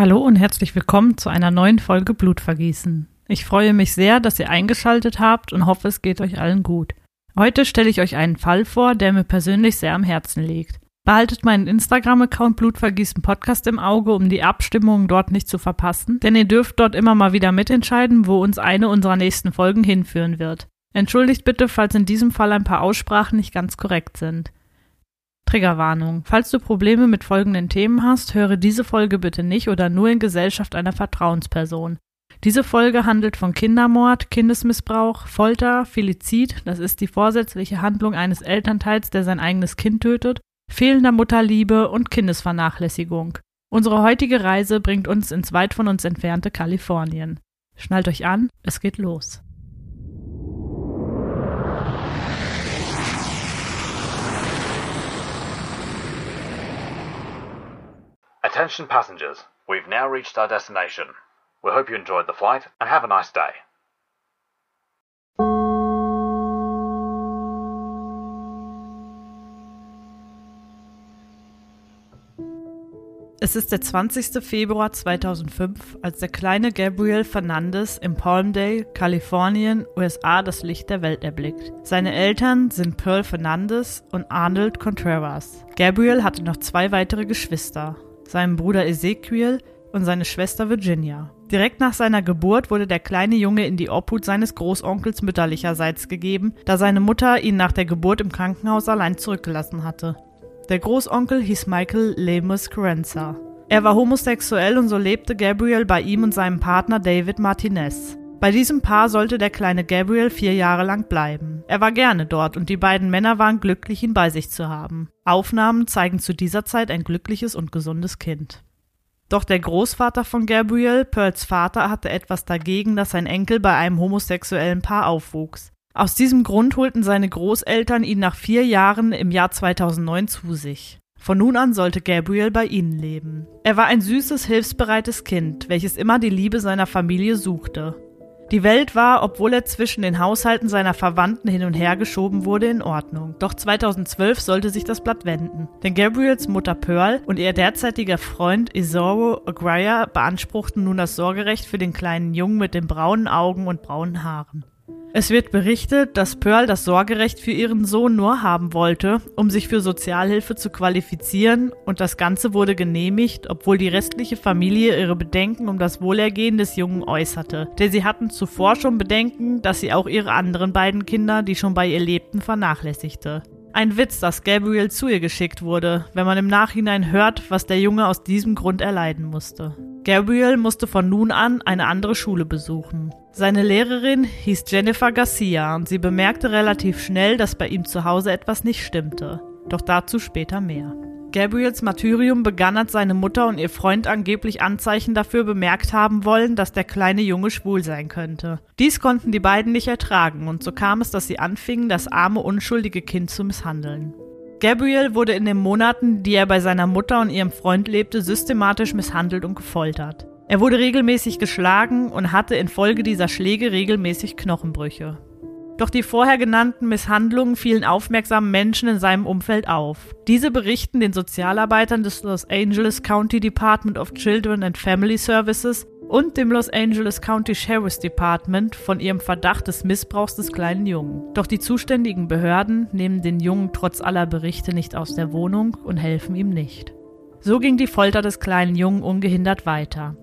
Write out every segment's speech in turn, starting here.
Hallo und herzlich willkommen zu einer neuen Folge Blutvergießen. Ich freue mich sehr, dass ihr eingeschaltet habt und hoffe, es geht euch allen gut. Heute stelle ich euch einen Fall vor, der mir persönlich sehr am Herzen liegt. Behaltet meinen Instagram-Account Blutvergießen Podcast im Auge, um die Abstimmungen dort nicht zu verpassen, denn ihr dürft dort immer mal wieder mitentscheiden, wo uns eine unserer nächsten Folgen hinführen wird. Entschuldigt bitte, falls in diesem Fall ein paar Aussprachen nicht ganz korrekt sind. Triggerwarnung. Falls du Probleme mit folgenden Themen hast, höre diese Folge bitte nicht oder nur in Gesellschaft einer Vertrauensperson. Diese Folge handelt von Kindermord, Kindesmissbrauch, Folter, Felizid, das ist die vorsätzliche Handlung eines Elternteils, der sein eigenes Kind tötet, fehlender Mutterliebe und Kindesvernachlässigung. Unsere heutige Reise bringt uns ins weit von uns entfernte Kalifornien. Schnallt euch an, es geht los. Attention passengers, we've now reached our destination. We hope you enjoyed the flight and have a nice day. Es ist der 20. Februar 2005, als der kleine Gabriel Fernandez in Palmdale, Kalifornien, USA das Licht der Welt erblickt. Seine Eltern sind Pearl Fernandez und Arnold Contreras. Gabriel hatte noch zwei weitere Geschwister, seinen Bruder Ezekiel und seine Schwester Virginia. Direkt nach seiner Geburt wurde der kleine Junge in die Obhut seines Großonkels mütterlicherseits gegeben, da seine Mutter ihn nach der Geburt im Krankenhaus allein zurückgelassen hatte. Der Großonkel hieß Michael Lemus Carenza. Er war homosexuell und so lebte Gabriel bei ihm und seinem Partner David Martinez. Bei diesem Paar sollte der kleine Gabriel vier Jahre lang bleiben. Er war gerne dort und die beiden Männer waren glücklich, ihn bei sich zu haben. Aufnahmen zeigen zu dieser Zeit ein glückliches und gesundes Kind. Doch der Großvater von Gabriel, Pearls Vater, hatte etwas dagegen, dass sein Enkel bei einem homosexuellen Paar aufwuchs. Aus diesem Grund holten seine Großeltern ihn nach vier Jahren im Jahr 2009 zu sich. Von nun an sollte Gabriel bei ihnen leben. Er war ein süßes, hilfsbereites Kind, welches immer die Liebe seiner Familie suchte. Die Welt war, obwohl er zwischen den Haushalten seiner Verwandten hin und her geschoben wurde, in Ordnung. Doch 2012 sollte sich das Blatt wenden. Denn Gabriels Mutter Pearl und ihr derzeitiger Freund Isoro Aguirre beanspruchten nun das Sorgerecht für den kleinen Jungen mit den braunen Augen und braunen Haaren. Es wird berichtet, dass Pearl das Sorgerecht für ihren Sohn nur haben wollte, um sich für Sozialhilfe zu qualifizieren, und das Ganze wurde genehmigt, obwohl die restliche Familie ihre Bedenken um das Wohlergehen des Jungen äußerte, denn sie hatten zuvor schon Bedenken, dass sie auch ihre anderen beiden Kinder, die schon bei ihr lebten, vernachlässigte. Ein Witz, dass Gabriel zu ihr geschickt wurde, wenn man im Nachhinein hört, was der Junge aus diesem Grund erleiden musste. Gabriel musste von nun an eine andere Schule besuchen. Seine Lehrerin hieß Jennifer Garcia und sie bemerkte relativ schnell, dass bei ihm zu Hause etwas nicht stimmte. Doch dazu später mehr. Gabriels Martyrium begann, als seine Mutter und ihr Freund angeblich Anzeichen dafür bemerkt haben wollen, dass der kleine Junge schwul sein könnte. Dies konnten die beiden nicht ertragen und so kam es, dass sie anfingen, das arme, unschuldige Kind zu misshandeln. Gabriel wurde in den Monaten, die er bei seiner Mutter und ihrem Freund lebte, systematisch misshandelt und gefoltert. Er wurde regelmäßig geschlagen und hatte infolge dieser Schläge regelmäßig Knochenbrüche. Doch die vorher genannten Misshandlungen fielen aufmerksamen Menschen in seinem Umfeld auf. Diese berichten den Sozialarbeitern des Los Angeles County Department of Children and Family Services und dem Los Angeles County Sheriff's Department von ihrem Verdacht des Missbrauchs des kleinen Jungen. Doch die zuständigen Behörden nehmen den Jungen trotz aller Berichte nicht aus der Wohnung und helfen ihm nicht. So ging die Folter des kleinen Jungen ungehindert weiter.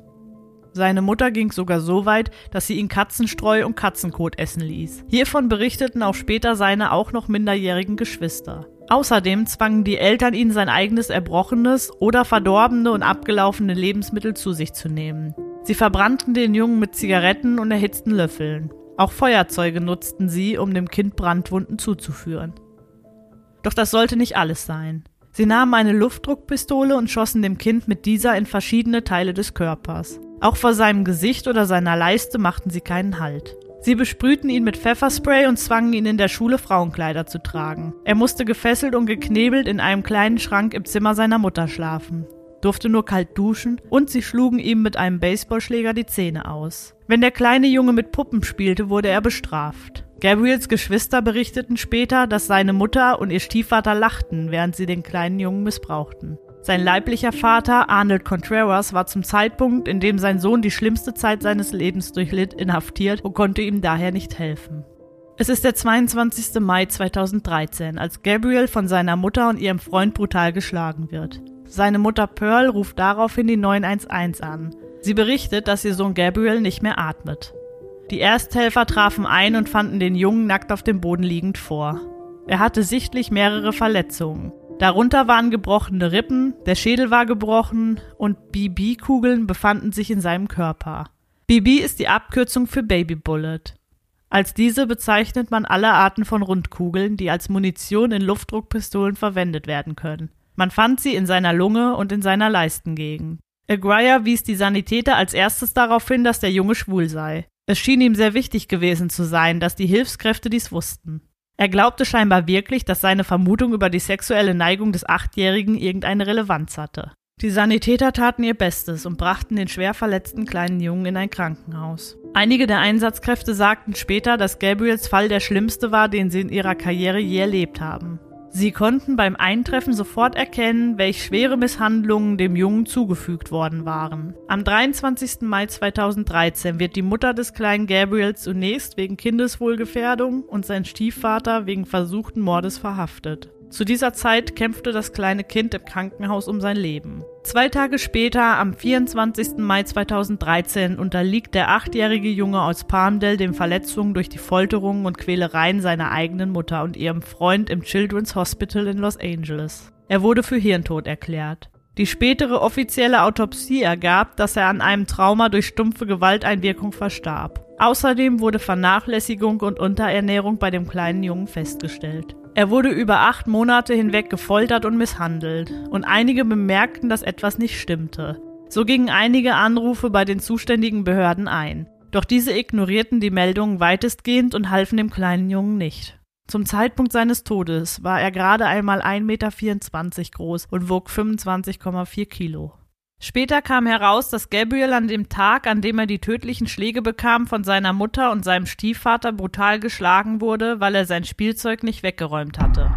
Seine Mutter ging sogar so weit, dass sie ihn Katzenstreu und Katzenkot essen ließ. Hiervon berichteten auch später seine auch noch minderjährigen Geschwister. Außerdem zwangen die Eltern ihn sein eigenes erbrochenes oder verdorbene und abgelaufene Lebensmittel zu sich zu nehmen. Sie verbrannten den Jungen mit Zigaretten und erhitzten Löffeln. Auch Feuerzeuge nutzten sie, um dem Kind Brandwunden zuzuführen. Doch das sollte nicht alles sein. Sie nahmen eine Luftdruckpistole und schossen dem Kind mit dieser in verschiedene Teile des Körpers. Auch vor seinem Gesicht oder seiner Leiste machten sie keinen Halt. Sie besprühten ihn mit Pfefferspray und zwangen ihn in der Schule Frauenkleider zu tragen. Er musste gefesselt und geknebelt in einem kleinen Schrank im Zimmer seiner Mutter schlafen, durfte nur kalt duschen und sie schlugen ihm mit einem Baseballschläger die Zähne aus. Wenn der kleine Junge mit Puppen spielte, wurde er bestraft. Gabriels Geschwister berichteten später, dass seine Mutter und ihr Stiefvater lachten, während sie den kleinen Jungen missbrauchten. Sein leiblicher Vater, Arnold Contreras, war zum Zeitpunkt, in dem sein Sohn die schlimmste Zeit seines Lebens durchlitt, inhaftiert und konnte ihm daher nicht helfen. Es ist der 22. Mai 2013, als Gabriel von seiner Mutter und ihrem Freund brutal geschlagen wird. Seine Mutter Pearl ruft daraufhin die 911 an. Sie berichtet, dass ihr Sohn Gabriel nicht mehr atmet. Die Ersthelfer trafen ein und fanden den Jungen nackt auf dem Boden liegend vor. Er hatte sichtlich mehrere Verletzungen. Darunter waren gebrochene Rippen, der Schädel war gebrochen und BB-Kugeln befanden sich in seinem Körper. BB ist die Abkürzung für Baby Bullet. Als diese bezeichnet man alle Arten von Rundkugeln, die als Munition in Luftdruckpistolen verwendet werden können. Man fand sie in seiner Lunge und in seiner Leistengegend. Aguirre wies die Sanitäter als erstes darauf hin, dass der Junge schwul sei. Es schien ihm sehr wichtig gewesen zu sein, dass die Hilfskräfte dies wussten. Er glaubte scheinbar wirklich, dass seine Vermutung über die sexuelle Neigung des Achtjährigen irgendeine Relevanz hatte. Die Sanitäter taten ihr Bestes und brachten den schwer verletzten kleinen Jungen in ein Krankenhaus. Einige der Einsatzkräfte sagten später, dass Gabriels Fall der schlimmste war, den sie in ihrer Karriere je erlebt haben. Sie konnten beim Eintreffen sofort erkennen, welch schwere Misshandlungen dem Jungen zugefügt worden waren. Am 23. Mai 2013 wird die Mutter des kleinen Gabriel zunächst wegen Kindeswohlgefährdung und sein Stiefvater wegen versuchten Mordes verhaftet. Zu dieser Zeit kämpfte das kleine Kind im Krankenhaus um sein Leben. Zwei Tage später, am 24. Mai 2013, unterliegt der achtjährige Junge aus Palmdale den Verletzungen durch die Folterungen und Quälereien seiner eigenen Mutter und ihrem Freund im Children's Hospital in Los Angeles. Er wurde für Hirntod erklärt. Die spätere offizielle Autopsie ergab, dass er an einem Trauma durch stumpfe Gewalteinwirkung verstarb. Außerdem wurde Vernachlässigung und Unterernährung bei dem kleinen Jungen festgestellt. Er wurde über acht Monate hinweg gefoltert und misshandelt, und einige bemerkten, dass etwas nicht stimmte. So gingen einige Anrufe bei den zuständigen Behörden ein. Doch diese ignorierten die Meldungen weitestgehend und halfen dem kleinen Jungen nicht. Zum Zeitpunkt seines Todes war er gerade einmal 1,24 Meter groß und wog 25,4 Kilo. Später kam heraus, dass Gabriel an dem Tag, an dem er die tödlichen Schläge bekam, von seiner Mutter und seinem Stiefvater brutal geschlagen wurde, weil er sein Spielzeug nicht weggeräumt hatte.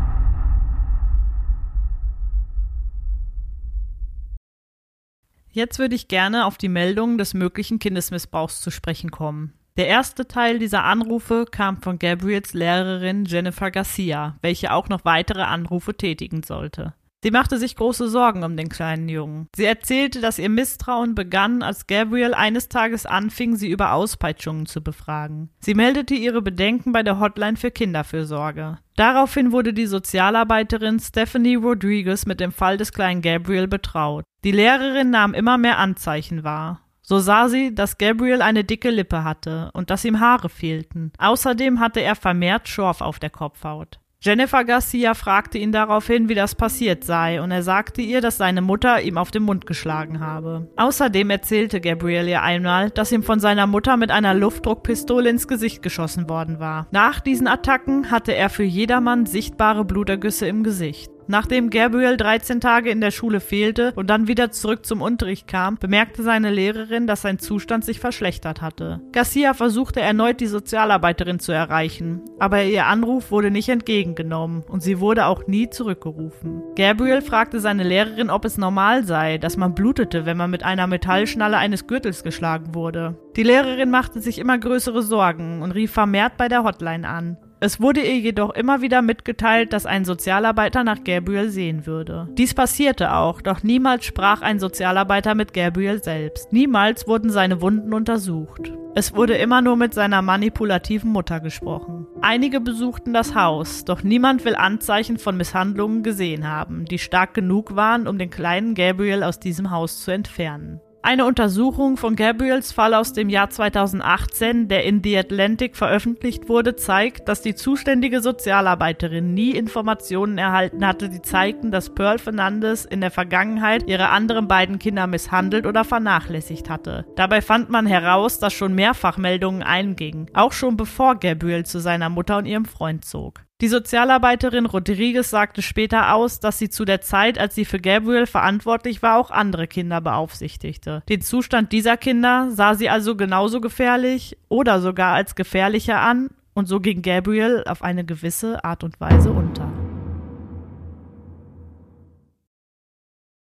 Jetzt würde ich gerne auf die Meldungen des möglichen Kindesmissbrauchs zu sprechen kommen. Der erste Teil dieser Anrufe kam von Gabriels Lehrerin Jennifer Garcia, welche auch noch weitere Anrufe tätigen sollte. Sie machte sich große Sorgen um den kleinen Jungen. Sie erzählte, dass ihr Misstrauen begann, als Gabriel eines Tages anfing, sie über Auspeitschungen zu befragen. Sie meldete ihre Bedenken bei der Hotline für Kinderfürsorge. Daraufhin wurde die Sozialarbeiterin Stephanie Rodriguez mit dem Fall des kleinen Gabriel betraut. Die Lehrerin nahm immer mehr Anzeichen wahr. So sah sie, dass Gabriel eine dicke Lippe hatte und dass ihm Haare fehlten. Außerdem hatte er vermehrt Schorf auf der Kopfhaut. Jennifer Garcia fragte ihn daraufhin, wie das passiert sei, und er sagte ihr, dass seine Mutter ihm auf den Mund geschlagen habe. Außerdem erzählte Gabriel ihr einmal, dass ihm von seiner Mutter mit einer Luftdruckpistole ins Gesicht geschossen worden war. Nach diesen Attacken hatte er für jedermann sichtbare Blutergüsse im Gesicht. Nachdem Gabriel 13 Tage in der Schule fehlte und dann wieder zurück zum Unterricht kam, bemerkte seine Lehrerin, dass sein Zustand sich verschlechtert hatte. Garcia versuchte erneut die Sozialarbeiterin zu erreichen, aber ihr Anruf wurde nicht entgegengenommen und sie wurde auch nie zurückgerufen. Gabriel fragte seine Lehrerin, ob es normal sei, dass man blutete, wenn man mit einer Metallschnalle eines Gürtels geschlagen wurde. Die Lehrerin machte sich immer größere Sorgen und rief vermehrt bei der Hotline an. Es wurde ihr jedoch immer wieder mitgeteilt, dass ein Sozialarbeiter nach Gabriel sehen würde. Dies passierte auch, doch niemals sprach ein Sozialarbeiter mit Gabriel selbst. Niemals wurden seine Wunden untersucht. Es wurde immer nur mit seiner manipulativen Mutter gesprochen. Einige besuchten das Haus, doch niemand will Anzeichen von Misshandlungen gesehen haben, die stark genug waren, um den kleinen Gabriel aus diesem Haus zu entfernen. Eine Untersuchung von Gabriels Fall aus dem Jahr 2018, der in The Atlantic veröffentlicht wurde, zeigt, dass die zuständige Sozialarbeiterin nie Informationen erhalten hatte, die zeigten, dass Pearl Fernandes in der Vergangenheit ihre anderen beiden Kinder misshandelt oder vernachlässigt hatte. Dabei fand man heraus, dass schon mehrfach Meldungen eingingen, auch schon bevor Gabriel zu seiner Mutter und ihrem Freund zog. Die Sozialarbeiterin Rodriguez sagte später aus, dass sie zu der Zeit, als sie für Gabriel verantwortlich war, auch andere Kinder beaufsichtigte. Den Zustand dieser Kinder sah sie also genauso gefährlich oder sogar als gefährlicher an und so ging Gabriel auf eine gewisse Art und Weise unter.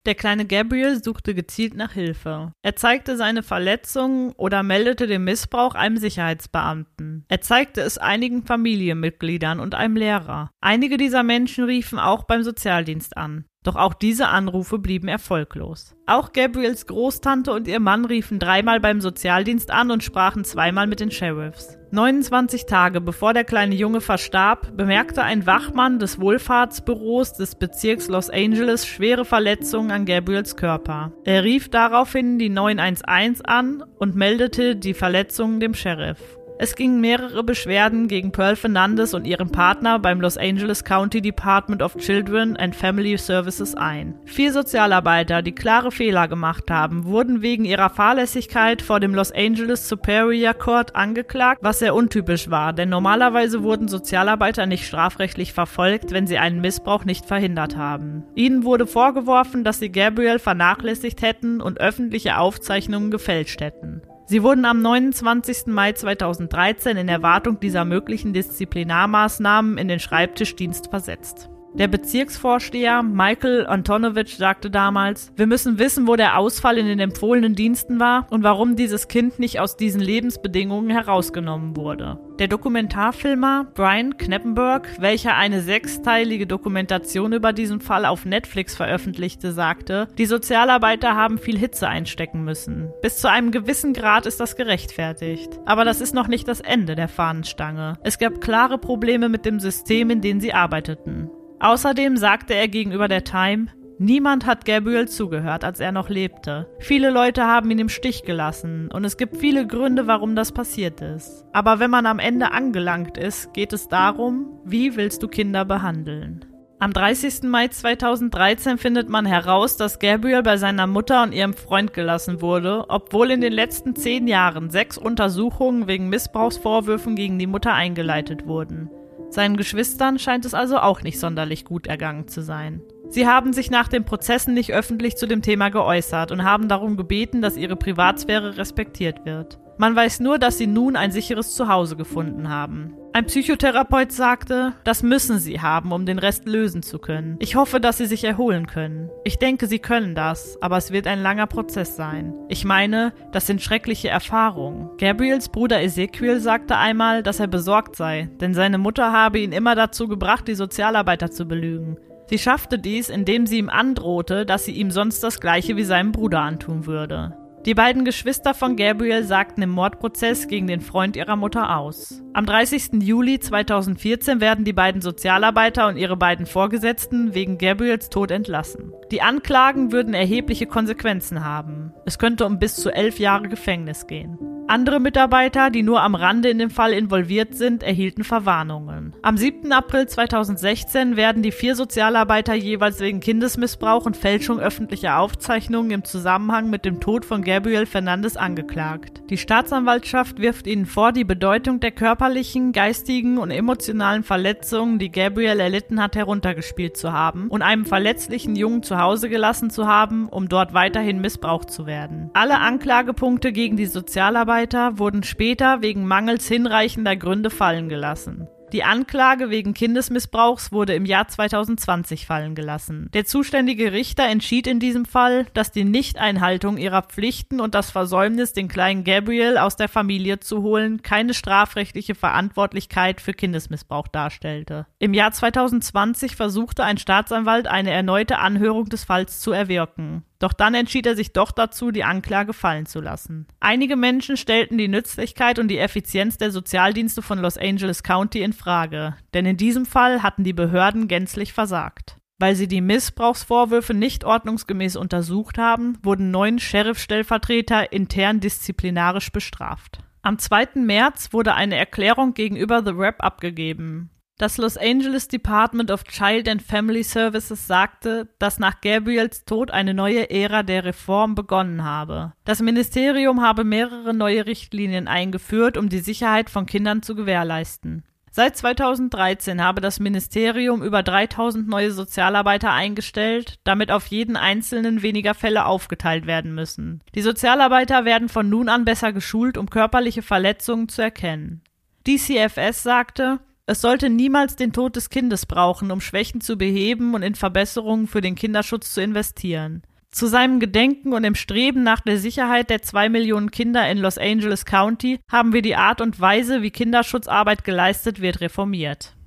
Der kleine Gabriel suchte gezielt nach Hilfe. Er zeigte seine Verletzungen oder meldete den Missbrauch einem Sicherheitsbeamten. Er zeigte es einigen Familienmitgliedern und einem Lehrer. Einige dieser Menschen riefen auch beim Sozialdienst an. Doch auch diese Anrufe blieben erfolglos. Auch Gabriels Großtante und ihr Mann riefen dreimal beim Sozialdienst an und sprachen zweimal mit den Sheriffs. 29 Tage bevor der kleine Junge verstarb, bemerkte ein Wachmann des Wohlfahrtsbüros des Bezirks Los Angeles schwere Verletzungen an Gabriels Körper. Er rief daraufhin die 911 an und meldete die Verletzungen dem Sheriff. Es gingen mehrere Beschwerden gegen Pearl Fernandes und ihren Partner beim Los Angeles County Department of Children and Family Services ein. Vier Sozialarbeiter, die klare Fehler gemacht haben, wurden wegen ihrer Fahrlässigkeit vor dem Los Angeles Superior Court angeklagt, was sehr untypisch war, denn normalerweise wurden Sozialarbeiter nicht strafrechtlich verfolgt, wenn sie einen Missbrauch nicht verhindert haben. Ihnen wurde vorgeworfen, dass sie Gabriel vernachlässigt hätten und öffentliche Aufzeichnungen gefälscht hätten. Sie wurden am 29. Mai 2013 in Erwartung dieser möglichen Disziplinarmaßnahmen in den Schreibtischdienst versetzt. Der Bezirksvorsteher Michael Antonovich sagte damals, wir müssen wissen, wo der Ausfall in den empfohlenen Diensten war und warum dieses Kind nicht aus diesen Lebensbedingungen herausgenommen wurde. Der Dokumentarfilmer Brian Kneppenberg, welcher eine sechsteilige Dokumentation über diesen Fall auf Netflix veröffentlichte, sagte, die Sozialarbeiter haben viel Hitze einstecken müssen. Bis zu einem gewissen Grad ist das gerechtfertigt. Aber das ist noch nicht das Ende der Fahnenstange. Es gab klare Probleme mit dem System, in dem sie arbeiteten. Außerdem sagte er gegenüber der Time, Niemand hat Gabriel zugehört, als er noch lebte. Viele Leute haben ihn im Stich gelassen und es gibt viele Gründe, warum das passiert ist. Aber wenn man am Ende angelangt ist, geht es darum, wie willst du Kinder behandeln? Am 30. Mai 2013 findet man heraus, dass Gabriel bei seiner Mutter und ihrem Freund gelassen wurde, obwohl in den letzten zehn Jahren sechs Untersuchungen wegen Missbrauchsvorwürfen gegen die Mutter eingeleitet wurden. Seinen Geschwistern scheint es also auch nicht sonderlich gut ergangen zu sein. Sie haben sich nach den Prozessen nicht öffentlich zu dem Thema geäußert und haben darum gebeten, dass ihre Privatsphäre respektiert wird. Man weiß nur, dass sie nun ein sicheres Zuhause gefunden haben. Ein Psychotherapeut sagte, das müssen sie haben, um den Rest lösen zu können. Ich hoffe, dass sie sich erholen können. Ich denke, sie können das, aber es wird ein langer Prozess sein. Ich meine, das sind schreckliche Erfahrungen. Gabriels Bruder Ezekiel sagte einmal, dass er besorgt sei, denn seine Mutter habe ihn immer dazu gebracht, die Sozialarbeiter zu belügen. Sie schaffte dies, indem sie ihm androhte, dass sie ihm sonst das gleiche wie seinem Bruder antun würde. Die beiden Geschwister von Gabriel sagten im Mordprozess gegen den Freund ihrer Mutter aus. Am 30. Juli 2014 werden die beiden Sozialarbeiter und ihre beiden Vorgesetzten wegen Gabriels Tod entlassen. Die Anklagen würden erhebliche Konsequenzen haben. Es könnte um bis zu elf Jahre Gefängnis gehen. Andere Mitarbeiter, die nur am Rande in den Fall involviert sind, erhielten Verwarnungen. Am 7. April 2016 werden die vier Sozialarbeiter jeweils wegen Kindesmissbrauch und Fälschung öffentlicher Aufzeichnungen im Zusammenhang mit dem Tod von Gabriel Fernandes angeklagt. Die Staatsanwaltschaft wirft ihnen vor, die Bedeutung der körperlichen, geistigen und emotionalen Verletzungen, die Gabriel erlitten hat, heruntergespielt zu haben und einem verletzlichen Jungen zu Hause gelassen zu haben, um dort weiterhin missbraucht zu werden. Alle Anklagepunkte gegen die Sozialarbeiter Mitarbeiter wurden später wegen mangels hinreichender Gründe fallen gelassen. Die Anklage wegen Kindesmissbrauchs wurde im Jahr 2020 fallen gelassen. Der zuständige Richter entschied in diesem Fall, dass die Nichteinhaltung ihrer Pflichten und das Versäumnis, den kleinen Gabriel aus der Familie zu holen, keine strafrechtliche Verantwortlichkeit für Kindesmissbrauch darstellte. Im Jahr 2020 versuchte ein Staatsanwalt eine erneute Anhörung des Falls zu erwirken. Doch dann entschied er sich doch dazu, die Anklage fallen zu lassen. Einige Menschen stellten die Nützlichkeit und die Effizienz der Sozialdienste von Los Angeles County in Frage, denn in diesem Fall hatten die Behörden gänzlich versagt. Weil sie die Missbrauchsvorwürfe nicht ordnungsgemäß untersucht haben, wurden neun Sheriff-Stellvertreter intern disziplinarisch bestraft. Am 2. März wurde eine Erklärung gegenüber The Rap abgegeben. Das Los Angeles Department of Child and Family Services sagte, dass nach Gabriels Tod eine neue Ära der Reform begonnen habe. Das Ministerium habe mehrere neue Richtlinien eingeführt, um die Sicherheit von Kindern zu gewährleisten. Seit 2013 habe das Ministerium über 3000 neue Sozialarbeiter eingestellt, damit auf jeden einzelnen weniger Fälle aufgeteilt werden müssen. Die Sozialarbeiter werden von nun an besser geschult, um körperliche Verletzungen zu erkennen. DCFS sagte, es sollte niemals den Tod des Kindes brauchen, um Schwächen zu beheben und in Verbesserungen für den Kinderschutz zu investieren. Zu seinem Gedenken und im Streben nach der Sicherheit der zwei Millionen Kinder in Los Angeles County haben wir die Art und Weise, wie Kinderschutzarbeit geleistet wird, reformiert.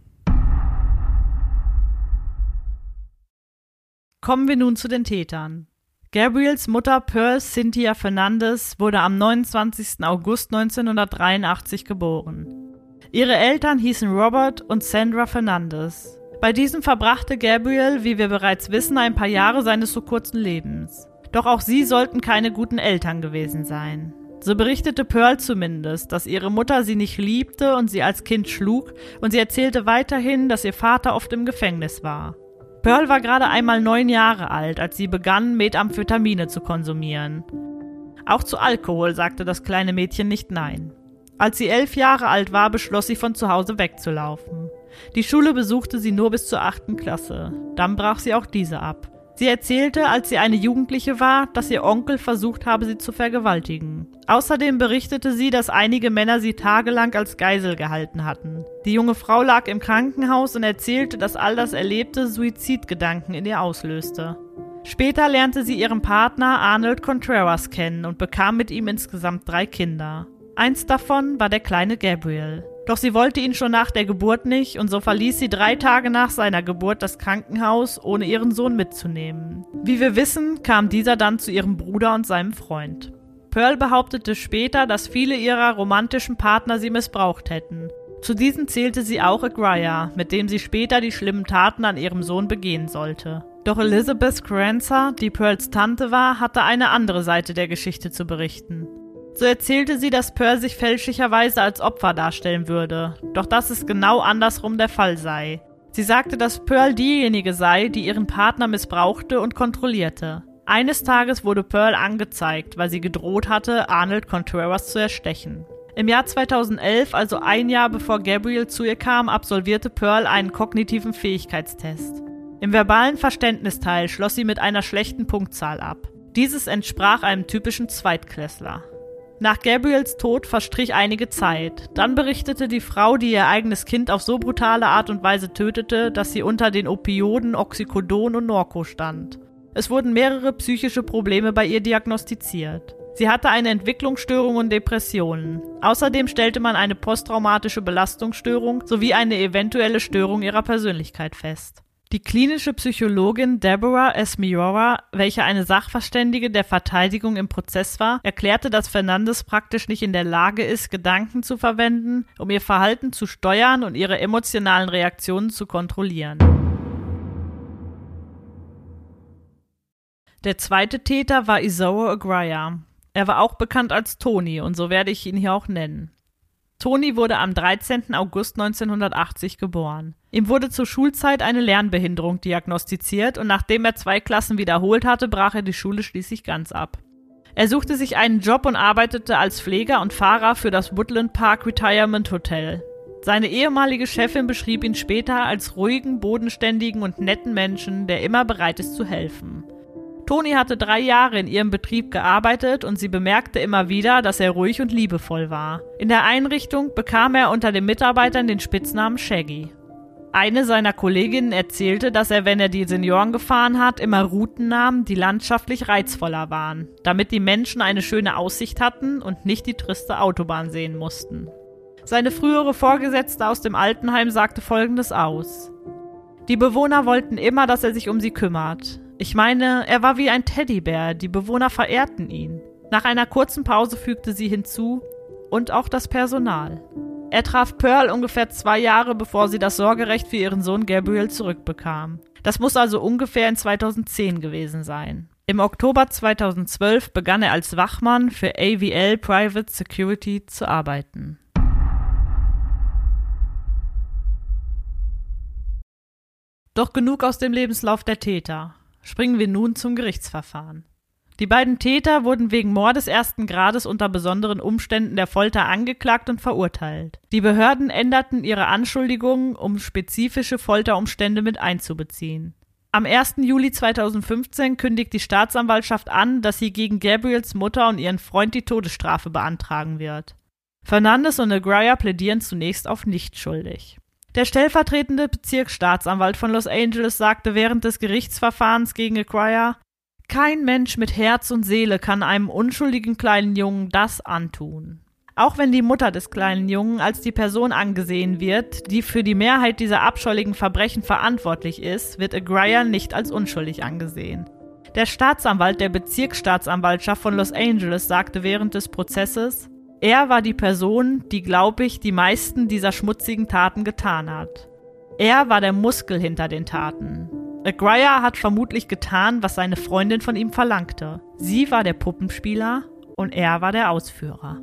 Kommen wir nun zu den Tätern. Gabriels Mutter Pearl Cynthia Fernandez wurde am 29. August 1983 geboren. Ihre Eltern hießen Robert und Sandra Fernandez. Bei diesem verbrachte Gabriel, wie wir bereits wissen, ein paar Jahre seines so kurzen Lebens. Doch auch sie sollten keine guten Eltern gewesen sein. So berichtete Pearl zumindest, dass ihre Mutter sie nicht liebte und sie als Kind schlug, und sie erzählte weiterhin, dass ihr Vater oft im Gefängnis war. Pearl war gerade einmal neun Jahre alt, als sie begann, Methamphetamine zu konsumieren. Auch zu Alkohol sagte das kleine Mädchen nicht nein. Als sie elf Jahre alt war, beschloss sie von zu Hause wegzulaufen. Die Schule besuchte sie nur bis zur achten Klasse. Dann brach sie auch diese ab. Sie erzählte, als sie eine Jugendliche war, dass ihr Onkel versucht habe, sie zu vergewaltigen. Außerdem berichtete sie, dass einige Männer sie tagelang als Geisel gehalten hatten. Die junge Frau lag im Krankenhaus und erzählte, dass all das Erlebte Suizidgedanken in ihr auslöste. Später lernte sie ihren Partner Arnold Contreras kennen und bekam mit ihm insgesamt drei Kinder. Eins davon war der kleine Gabriel. Doch sie wollte ihn schon nach der Geburt nicht und so verließ sie drei Tage nach seiner Geburt das Krankenhaus, ohne ihren Sohn mitzunehmen. Wie wir wissen, kam dieser dann zu ihrem Bruder und seinem Freund. Pearl behauptete später, dass viele ihrer romantischen Partner sie missbraucht hätten. Zu diesen zählte sie auch Agraya, mit dem sie später die schlimmen Taten an ihrem Sohn begehen sollte. Doch Elizabeth Crancer, die Pearls Tante war, hatte eine andere Seite der Geschichte zu berichten. So erzählte sie, dass Pearl sich fälschlicherweise als Opfer darstellen würde, doch dass es genau andersrum der Fall sei. Sie sagte, dass Pearl diejenige sei, die ihren Partner missbrauchte und kontrollierte. Eines Tages wurde Pearl angezeigt, weil sie gedroht hatte, Arnold Contreras zu erstechen. Im Jahr 2011, also ein Jahr bevor Gabriel zu ihr kam, absolvierte Pearl einen kognitiven Fähigkeitstest. Im verbalen Verständnisteil schloss sie mit einer schlechten Punktzahl ab. Dieses entsprach einem typischen Zweitklässler. Nach Gabriels Tod verstrich einige Zeit. Dann berichtete die Frau, die ihr eigenes Kind auf so brutale Art und Weise tötete, dass sie unter den Opioden Oxycodon und Norco stand. Es wurden mehrere psychische Probleme bei ihr diagnostiziert. Sie hatte eine Entwicklungsstörung und Depressionen. Außerdem stellte man eine posttraumatische Belastungsstörung sowie eine eventuelle Störung ihrer Persönlichkeit fest. Die klinische Psychologin Deborah Esmiora, welche eine Sachverständige der Verteidigung im Prozess war, erklärte, dass Fernandes praktisch nicht in der Lage ist, Gedanken zu verwenden, um ihr Verhalten zu steuern und ihre emotionalen Reaktionen zu kontrollieren. Der zweite Täter war Isao Agraya. Er war auch bekannt als Tony und so werde ich ihn hier auch nennen. Toni wurde am 13. August 1980 geboren. Ihm wurde zur Schulzeit eine Lernbehinderung diagnostiziert und nachdem er zwei Klassen wiederholt hatte, brach er die Schule schließlich ganz ab. Er suchte sich einen Job und arbeitete als Pfleger und Fahrer für das Woodland Park Retirement Hotel. Seine ehemalige Chefin beschrieb ihn später als ruhigen, bodenständigen und netten Menschen, der immer bereit ist zu helfen. Toni hatte drei Jahre in ihrem Betrieb gearbeitet und sie bemerkte immer wieder, dass er ruhig und liebevoll war. In der Einrichtung bekam er unter den Mitarbeitern den Spitznamen Shaggy. Eine seiner Kolleginnen erzählte, dass er, wenn er die Senioren gefahren hat, immer Routen nahm, die landschaftlich reizvoller waren, damit die Menschen eine schöne Aussicht hatten und nicht die triste Autobahn sehen mussten. Seine frühere Vorgesetzte aus dem Altenheim sagte Folgendes aus. Die Bewohner wollten immer, dass er sich um sie kümmert. Ich meine, er war wie ein Teddybär, die Bewohner verehrten ihn. Nach einer kurzen Pause fügte sie hinzu, und auch das Personal. Er traf Pearl ungefähr zwei Jahre bevor sie das Sorgerecht für ihren Sohn Gabriel zurückbekam. Das muss also ungefähr in 2010 gewesen sein. Im Oktober 2012 begann er als Wachmann für AVL Private Security zu arbeiten. Doch genug aus dem Lebenslauf der Täter. Springen wir nun zum Gerichtsverfahren. Die beiden Täter wurden wegen Mordes ersten Grades unter besonderen Umständen der Folter angeklagt und verurteilt. Die Behörden änderten ihre Anschuldigungen, um spezifische Folterumstände mit einzubeziehen. Am 1. Juli 2015 kündigt die Staatsanwaltschaft an, dass sie gegen Gabriels Mutter und ihren Freund die Todesstrafe beantragen wird. Fernandes und Aguirre plädieren zunächst auf nicht schuldig. Der stellvertretende Bezirksstaatsanwalt von Los Angeles sagte während des Gerichtsverfahrens gegen Aguirre, kein Mensch mit Herz und Seele kann einem unschuldigen kleinen Jungen das antun. Auch wenn die Mutter des kleinen Jungen als die Person angesehen wird, die für die Mehrheit dieser abscheulichen Verbrechen verantwortlich ist, wird Aguirre nicht als unschuldig angesehen. Der Staatsanwalt der Bezirksstaatsanwaltschaft von Los Angeles sagte während des Prozesses, er war die Person, die, glaube ich, die meisten dieser schmutzigen Taten getan hat. Er war der Muskel hinter den Taten. Aguirre hat vermutlich getan, was seine Freundin von ihm verlangte. Sie war der Puppenspieler und er war der Ausführer.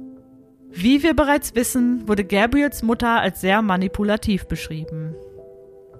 Wie wir bereits wissen, wurde Gabriels Mutter als sehr manipulativ beschrieben.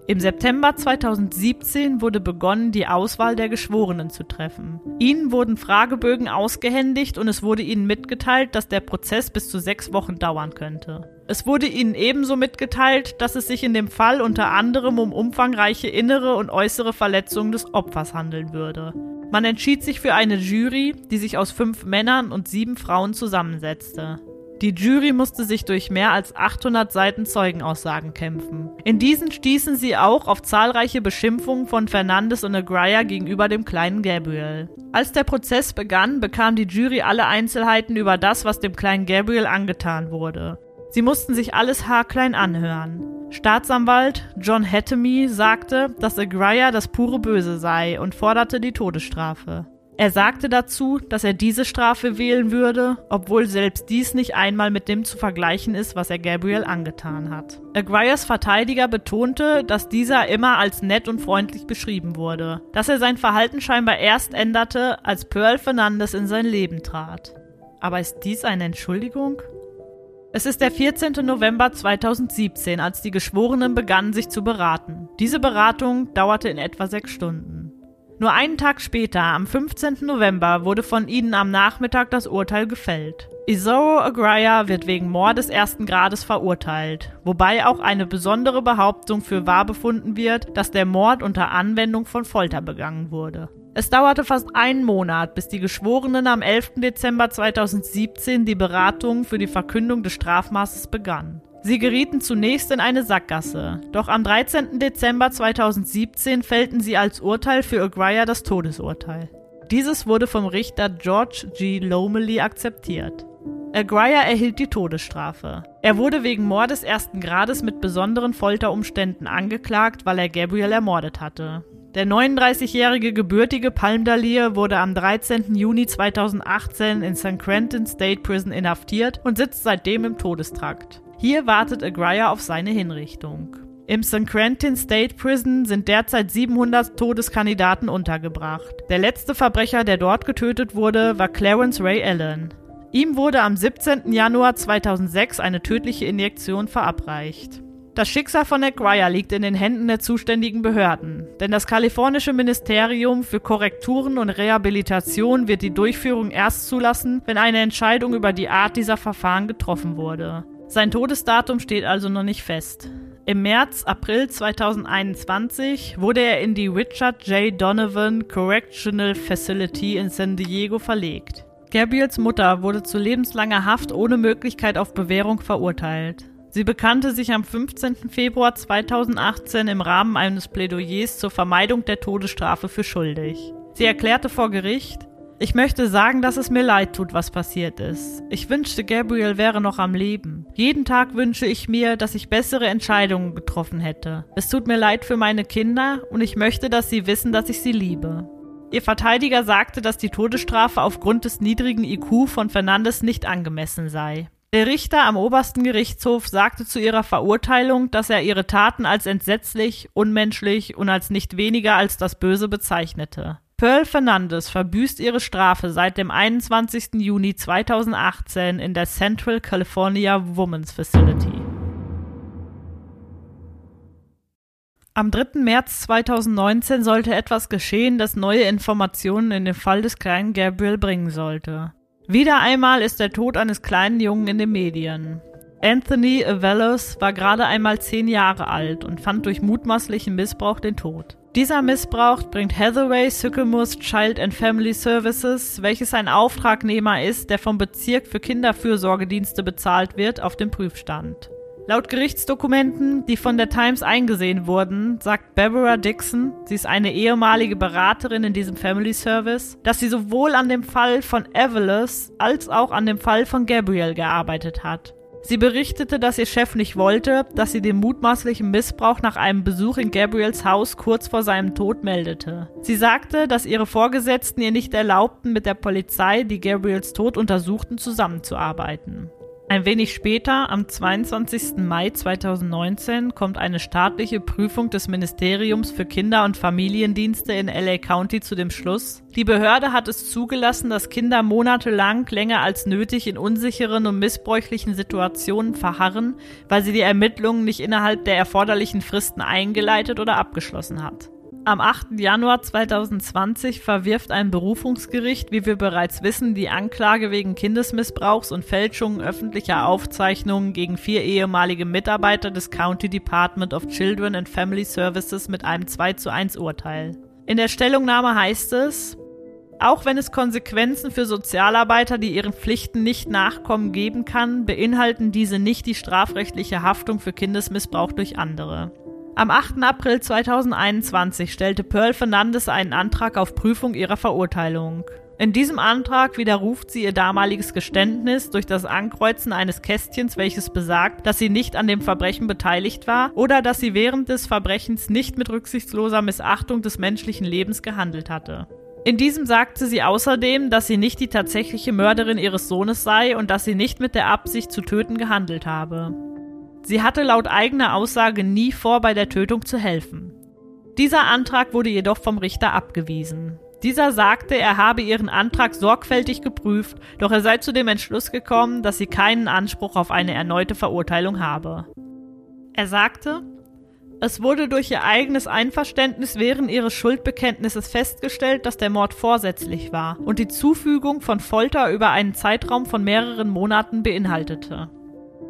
Im September 2017 wurde begonnen, die Auswahl der Geschworenen zu treffen. Ihnen wurden Fragebögen ausgehändigt und es wurde ihnen mitgeteilt, dass der Prozess bis zu sechs Wochen dauern könnte. Es wurde ihnen ebenso mitgeteilt, dass es sich in dem Fall unter anderem um umfangreiche innere und äußere Verletzungen des Opfers handeln würde. Man entschied sich für eine Jury, die sich aus fünf Männern und sieben Frauen zusammensetzte. Die Jury musste sich durch mehr als 800 Seiten Zeugenaussagen kämpfen. In diesen stießen sie auch auf zahlreiche Beschimpfungen von Fernandes und Aguirre gegenüber dem kleinen Gabriel. Als der Prozess begann, bekam die Jury alle Einzelheiten über das, was dem kleinen Gabriel angetan wurde. Sie mussten sich alles haarklein anhören. Staatsanwalt John Hattemy sagte, dass Aguirre das pure Böse sei und forderte die Todesstrafe. Er sagte dazu, dass er diese Strafe wählen würde, obwohl selbst dies nicht einmal mit dem zu vergleichen ist, was er Gabriel angetan hat. Aguirres Verteidiger betonte, dass dieser immer als nett und freundlich beschrieben wurde, dass er sein Verhalten scheinbar erst änderte, als Pearl Fernandes in sein Leben trat. Aber ist dies eine Entschuldigung? Es ist der 14. November 2017, als die Geschworenen begannen, sich zu beraten. Diese Beratung dauerte in etwa sechs Stunden. Nur einen Tag später, am 15. November, wurde von ihnen am Nachmittag das Urteil gefällt. Isoro Aguirre wird wegen Mordes ersten Grades verurteilt, wobei auch eine besondere Behauptung für wahr befunden wird, dass der Mord unter Anwendung von Folter begangen wurde. Es dauerte fast einen Monat, bis die Geschworenen am 11. Dezember 2017 die Beratung für die Verkündung des Strafmaßes begannen. Sie gerieten zunächst in eine Sackgasse, doch am 13. Dezember 2017 fällten sie als Urteil für Aguirre das Todesurteil. Dieses wurde vom Richter George G. Lomely akzeptiert. Aguirre erhielt die Todesstrafe. Er wurde wegen Mordes ersten Grades mit besonderen Folterumständen angeklagt, weil er Gabriel ermordet hatte. Der 39-jährige gebürtige Palmdalier wurde am 13. Juni 2018 in St. Quentin State Prison inhaftiert und sitzt seitdem im Todestrakt. Hier wartet Aguirre auf seine Hinrichtung. Im St. Quentin State Prison sind derzeit 700 Todeskandidaten untergebracht. Der letzte Verbrecher, der dort getötet wurde, war Clarence Ray Allen. Ihm wurde am 17. Januar 2006 eine tödliche Injektion verabreicht. Das Schicksal von Aguirre liegt in den Händen der zuständigen Behörden, denn das kalifornische Ministerium für Korrekturen und Rehabilitation wird die Durchführung erst zulassen, wenn eine Entscheidung über die Art dieser Verfahren getroffen wurde. Sein Todesdatum steht also noch nicht fest. Im März, April 2021 wurde er in die Richard J. Donovan Correctional Facility in San Diego verlegt. Gabriels Mutter wurde zu lebenslanger Haft ohne Möglichkeit auf Bewährung verurteilt. Sie bekannte sich am 15. Februar 2018 im Rahmen eines Plädoyers zur Vermeidung der Todesstrafe für schuldig. Sie erklärte vor Gericht, ich möchte sagen, dass es mir leid tut, was passiert ist. Ich wünschte, Gabriel wäre noch am Leben. Jeden Tag wünsche ich mir, dass ich bessere Entscheidungen getroffen hätte. Es tut mir leid für meine Kinder und ich möchte, dass sie wissen, dass ich sie liebe. Ihr Verteidiger sagte, dass die Todesstrafe aufgrund des niedrigen IQ von Fernandes nicht angemessen sei. Der Richter am obersten Gerichtshof sagte zu ihrer Verurteilung, dass er ihre Taten als entsetzlich, unmenschlich und als nicht weniger als das Böse bezeichnete. Pearl Fernandes verbüßt ihre Strafe seit dem 21. Juni 2018 in der Central California Women's Facility. Am 3. März 2019 sollte etwas geschehen, das neue Informationen in den Fall des kleinen Gabriel bringen sollte. Wieder einmal ist der Tod eines kleinen Jungen in den Medien. Anthony Avelos war gerade einmal zehn Jahre alt und fand durch mutmaßlichen Missbrauch den Tod. Dieser Missbrauch bringt Hathaway Sycamores Child and Family Services, welches ein Auftragnehmer ist, der vom Bezirk für Kinderfürsorgedienste bezahlt wird, auf den Prüfstand. Laut Gerichtsdokumenten, die von der Times eingesehen wurden, sagt Barbara Dixon, sie ist eine ehemalige Beraterin in diesem Family Service, dass sie sowohl an dem Fall von Evelyn als auch an dem Fall von Gabriel gearbeitet hat. Sie berichtete, dass ihr Chef nicht wollte, dass sie den mutmaßlichen Missbrauch nach einem Besuch in Gabriels Haus kurz vor seinem Tod meldete. Sie sagte, dass ihre Vorgesetzten ihr nicht erlaubten, mit der Polizei, die Gabriels Tod untersuchten, zusammenzuarbeiten. Ein wenig später, am 22. Mai 2019, kommt eine staatliche Prüfung des Ministeriums für Kinder- und Familiendienste in LA County zu dem Schluss, die Behörde hat es zugelassen, dass Kinder monatelang länger als nötig in unsicheren und missbräuchlichen Situationen verharren, weil sie die Ermittlungen nicht innerhalb der erforderlichen Fristen eingeleitet oder abgeschlossen hat. Am 8. Januar 2020 verwirft ein Berufungsgericht, wie wir bereits wissen, die Anklage wegen Kindesmissbrauchs und Fälschungen öffentlicher Aufzeichnungen gegen vier ehemalige Mitarbeiter des County Department of Children and Family Services mit einem 2 zu 1 Urteil. In der Stellungnahme heißt es, auch wenn es Konsequenzen für Sozialarbeiter, die ihren Pflichten nicht nachkommen, geben kann, beinhalten diese nicht die strafrechtliche Haftung für Kindesmissbrauch durch andere. Am 8. April 2021 stellte Pearl Fernandes einen Antrag auf Prüfung ihrer Verurteilung. In diesem Antrag widerruft sie ihr damaliges Geständnis durch das Ankreuzen eines Kästchens, welches besagt, dass sie nicht an dem Verbrechen beteiligt war oder dass sie während des Verbrechens nicht mit rücksichtsloser Missachtung des menschlichen Lebens gehandelt hatte. In diesem sagte sie außerdem, dass sie nicht die tatsächliche Mörderin ihres Sohnes sei und dass sie nicht mit der Absicht zu töten gehandelt habe. Sie hatte laut eigener Aussage nie vor, bei der Tötung zu helfen. Dieser Antrag wurde jedoch vom Richter abgewiesen. Dieser sagte, er habe ihren Antrag sorgfältig geprüft, doch er sei zu dem Entschluss gekommen, dass sie keinen Anspruch auf eine erneute Verurteilung habe. Er sagte, es wurde durch ihr eigenes Einverständnis während ihres Schuldbekenntnisses festgestellt, dass der Mord vorsätzlich war und die Zufügung von Folter über einen Zeitraum von mehreren Monaten beinhaltete.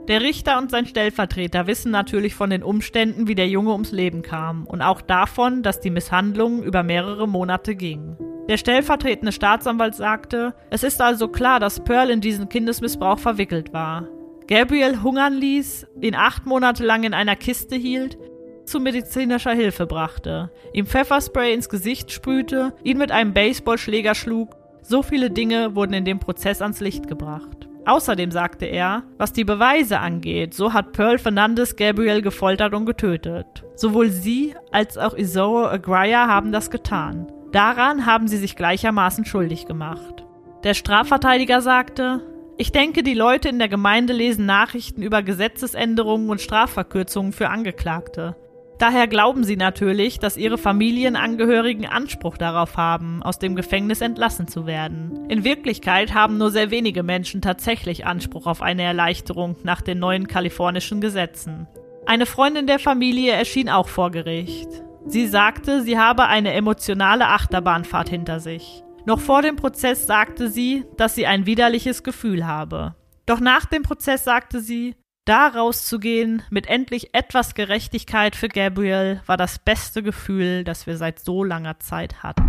Der Richter und sein Stellvertreter wissen natürlich von den Umständen, wie der Junge ums Leben kam und auch davon, dass die Misshandlung über mehrere Monate ging. Der stellvertretende Staatsanwalt sagte, es ist also klar, dass Pearl in diesen Kindesmissbrauch verwickelt war. Gabriel hungern ließ, ihn acht Monate lang in einer Kiste hielt, zu medizinischer Hilfe brachte, ihm Pfefferspray ins Gesicht sprühte, ihn mit einem Baseballschläger schlug. So viele Dinge wurden in dem Prozess ans Licht gebracht. Außerdem sagte er, was die Beweise angeht, so hat Pearl Fernandes Gabriel gefoltert und getötet. Sowohl sie als auch Isoro Agraya haben das getan. Daran haben sie sich gleichermaßen schuldig gemacht. Der Strafverteidiger sagte, ich denke, die Leute in der Gemeinde lesen Nachrichten über Gesetzesänderungen und Strafverkürzungen für Angeklagte. Daher glauben sie natürlich, dass ihre Familienangehörigen Anspruch darauf haben, aus dem Gefängnis entlassen zu werden. In Wirklichkeit haben nur sehr wenige Menschen tatsächlich Anspruch auf eine Erleichterung nach den neuen kalifornischen Gesetzen. Eine Freundin der Familie erschien auch vor Gericht. Sie sagte, sie habe eine emotionale Achterbahnfahrt hinter sich. Noch vor dem Prozess sagte sie, dass sie ein widerliches Gefühl habe. Doch nach dem Prozess sagte sie, da rauszugehen mit endlich etwas Gerechtigkeit für Gabriel war das beste Gefühl, das wir seit so langer Zeit hatten.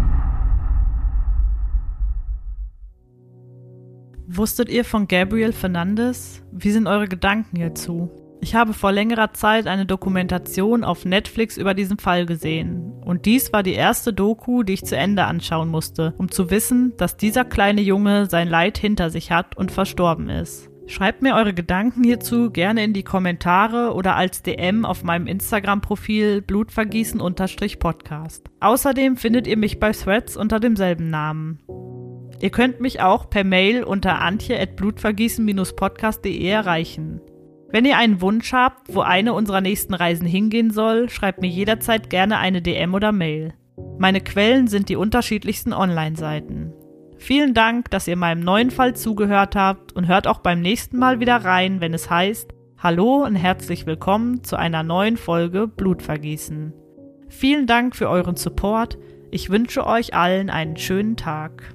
Wusstet ihr von Gabriel Fernandes? Wie sind eure Gedanken hierzu? Ich habe vor längerer Zeit eine Dokumentation auf Netflix über diesen Fall gesehen. Und dies war die erste Doku, die ich zu Ende anschauen musste, um zu wissen, dass dieser kleine Junge sein Leid hinter sich hat und verstorben ist. Schreibt mir eure Gedanken hierzu gerne in die Kommentare oder als DM auf meinem Instagram-Profil blutvergießen-podcast. Außerdem findet ihr mich bei Threads unter demselben Namen. Ihr könnt mich auch per Mail unter antje.blutvergießen-podcast.de erreichen. Wenn ihr einen Wunsch habt, wo eine unserer nächsten Reisen hingehen soll, schreibt mir jederzeit gerne eine DM oder Mail. Meine Quellen sind die unterschiedlichsten Online-Seiten. Vielen Dank, dass ihr meinem neuen Fall zugehört habt und hört auch beim nächsten Mal wieder rein, wenn es heißt Hallo und herzlich willkommen zu einer neuen Folge Blutvergießen. Vielen Dank für euren Support. Ich wünsche euch allen einen schönen Tag.